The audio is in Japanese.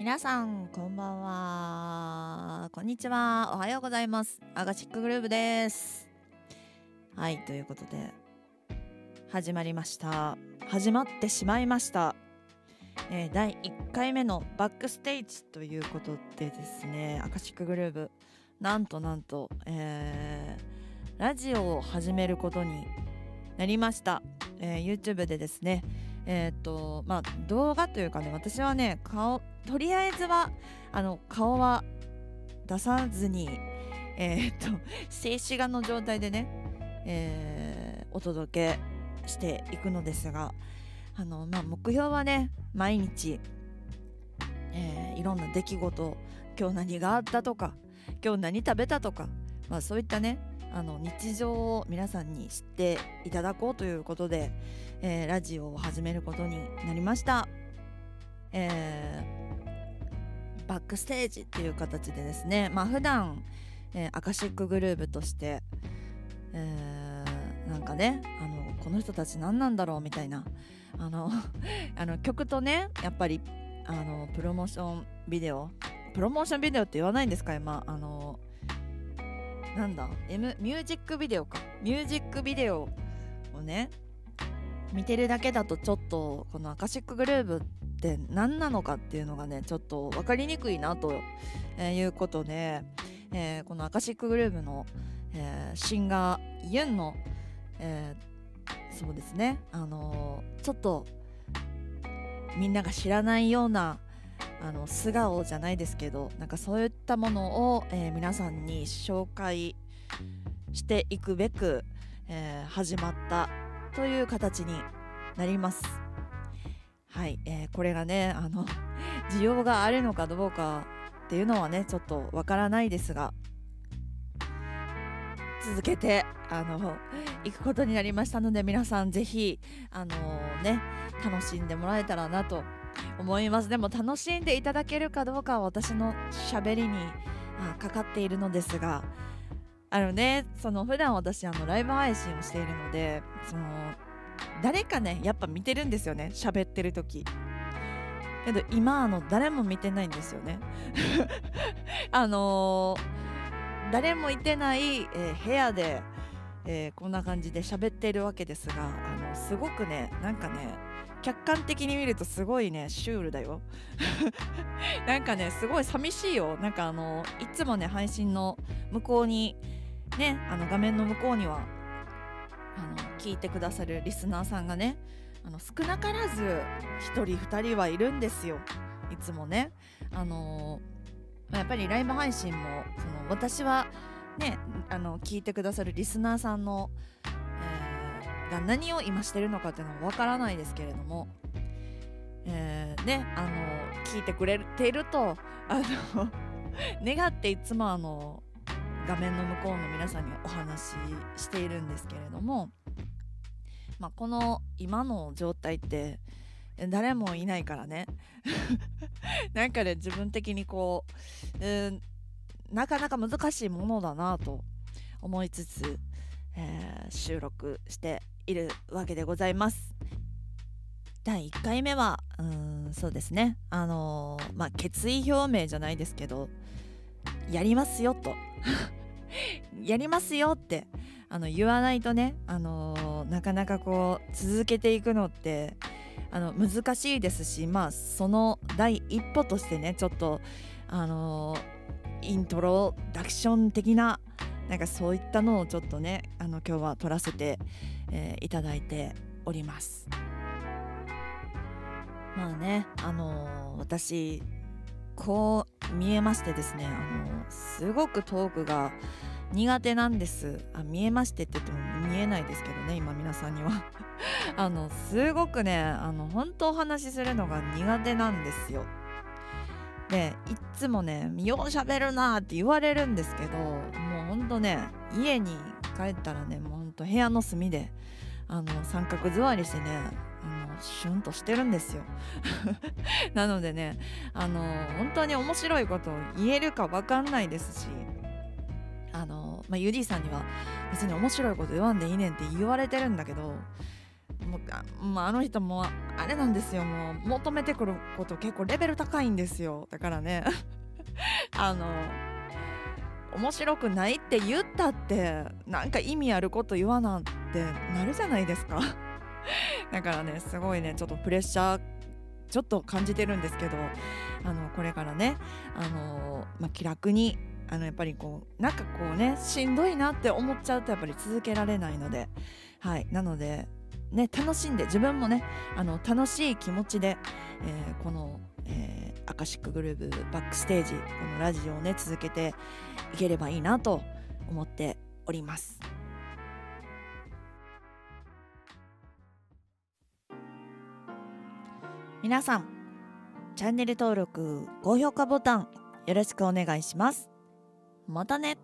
皆さんこんばんは。こんにちは。おはようございます。アガシックグループです。はいということで始まりました。始まってしまいました、えー第1回目のバックステージということでですねアカシックグループなんとなんと、えーラジオを始めることになりました、えー YouTube でですねえーっとまあ動画というかね私はね顔とりあえずはあの顔は出さずにえーっと 静止画の状態でね、えーお届けしていくのですがあの、まあ、目標はね毎日、えいろんな出来事今日何があったとか今日何食べたとか、まあ、そういったねあの日常を皆さんに知っていただこうということで、えーラジオを始めることになりました。えーバックステージっていう形でですねまあ普段、えーアカシックグループとして、えーなんかねあのこの人たち何なんだろうみたいなあの あの曲とねやっぱりあのプロモーションビデオプロモーションビデオって言わないんですか今あのなんだ、M、ミュージックビデオか。ミュージックビデオをね見てるだけだとちょっとこのアカシックグループって何なのかっていうのがねちょっと分かりにくいなと、いうことで、えーこのアカシックグループの、えーシンガーユンの、えーそうですね。あのーちょっとみんなが知らないようなあの素顔じゃないですけどなんかそういったものを、えー皆さんに紹介していくべく、えー始まったという形になります。はい、えーこれがねあの 需要があるのかどうかっていうのはねちょっとわからないですが続けてあの 行くことになりましたので皆さんぜひあのね楽しんでもらえたらなと思います。でも楽しんでいただけるかどうかは私のしゃべりにかかっているのですがあのねその普段私あのライブ配信をしているのでその誰かねやっぱ見てるんですよね喋ってる時。けど今あの誰も見てないんですよね。あのー誰もいてない、えー部屋で、えーこんな感じで喋っているわけですがあのすごくねなんかね客観的に見るとすごいねシュールだよ。なんかねすごい寂しいよ。なんかあのいつもね配信の向こうにねあの画面の向こうにはあの聞いてくださるリスナーさんがねあの少なからず1人2人はいるんですよ。いつもね。あのやっぱりライブ配信もその私はねあの聞いてくださるリスナーさんの、が何を今してるのかっていうのはわからないですけれども、えーねあの聞いてくれているとあの 願っていつもあの画面の向こうの皆さんにお話ししているんですけれども、まあ、この今の状態って誰もいないからね。なんかね自分的にこう、えーなかなか難しいものだなと思いつつ、えー収録しているわけでございます。第1回目はうんそうですねあのーまあ決意表明じゃないですけどやりますよと やりますよってあの言わないとね、あのーなかなかこう続けていくのってあの難しいですしまあその第一歩としてねちょっとあのイントロダクション的ななんかそういったのをちょっとねあの今日は撮らせて、えーいただいております。まあねあの私こう見えましてですねあのすごくトークが苦手なんです。あ見えましてって言っても見えないですけどね今皆さんには。あのすごくねあの本当お話しするのが苦手なんですよ。でいっつもね「ようしゃべるな」って言われるんですけどもうほんとね家に帰ったらねもうほんと部屋の隅であの三角座りしてねあのシュンとしてるんですよ。なのでねあの本当に面白いことを言えるか分かんないですしあの、まあ、ユディさんには別に面白いこと言わんでいいねんって言われてるんだけどもうあ,、まあ、あの人もあれなんですよ。もう求めてくること結構レベル高いんですよ。だからね あの面白くないって言ったってなんか意味あること言わなんてなるじゃないですか。だからねすごいねちょっとプレッシャーちょっと感じてるんですけどあのこれからねあの、まあ、気楽にあのやっぱりこうなんかこうねしんどいなって思っちゃうとやっぱり続けられないので。はいなのでね楽しんで自分もねあの楽しい気持ちで、えー、この、えー、アカシックグルーブバックステージこのラジオをね続けていければいいなと思っております。皆さんチャンネル登録高評価ボタンよろしくお願いしますまたね